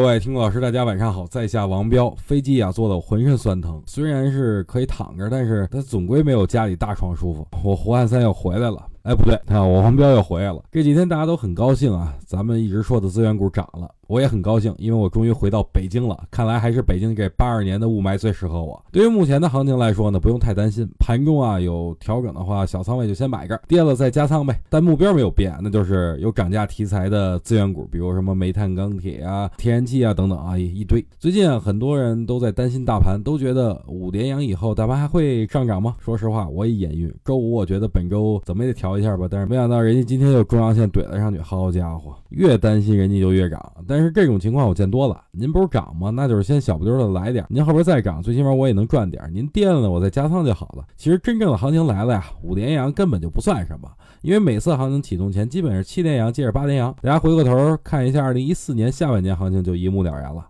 各位听众老师，大家晚上好，在下王彪。飞机啊，坐的我浑身酸疼，虽然是可以躺着，但是它总归没有家里大床舒服。我胡汉三又回来了。哎，不对，啊，我王彪又回来了。这几天大家都很高兴啊，咱们一直说的资源股涨了，我也很高兴，因为我终于回到北京了。看来还是北京这八二年的雾霾最适合我。对于目前的行情来说呢，不用太担心，盘中啊有调整的话，小仓位就先买个，跌了再加仓呗。但目标没有变，那就是有涨价题材的资源股，比如什么煤炭、钢铁啊、天然气啊等等啊，一堆。最近啊，很多人都在担心大盘，都觉得五连阳以后大盘还会上涨吗？说实话，我也眼晕。周五我觉得本周怎么也得调。一下吧，但是没想到人家今天又中阳线怼了上去，好家伙，越担心人家就越涨。但但是这种情况我见多了，您不是涨吗？那就是先小不溜的来点，您后边再涨，最起码我也能赚点。您跌了，我再加仓就好了。其实真正的行情来了呀，五连阳根本就不算什么，因为每次行情启动前基本是七连阳接着八连阳。大家回过头看一下二零一四年下半年行情就一目了然了。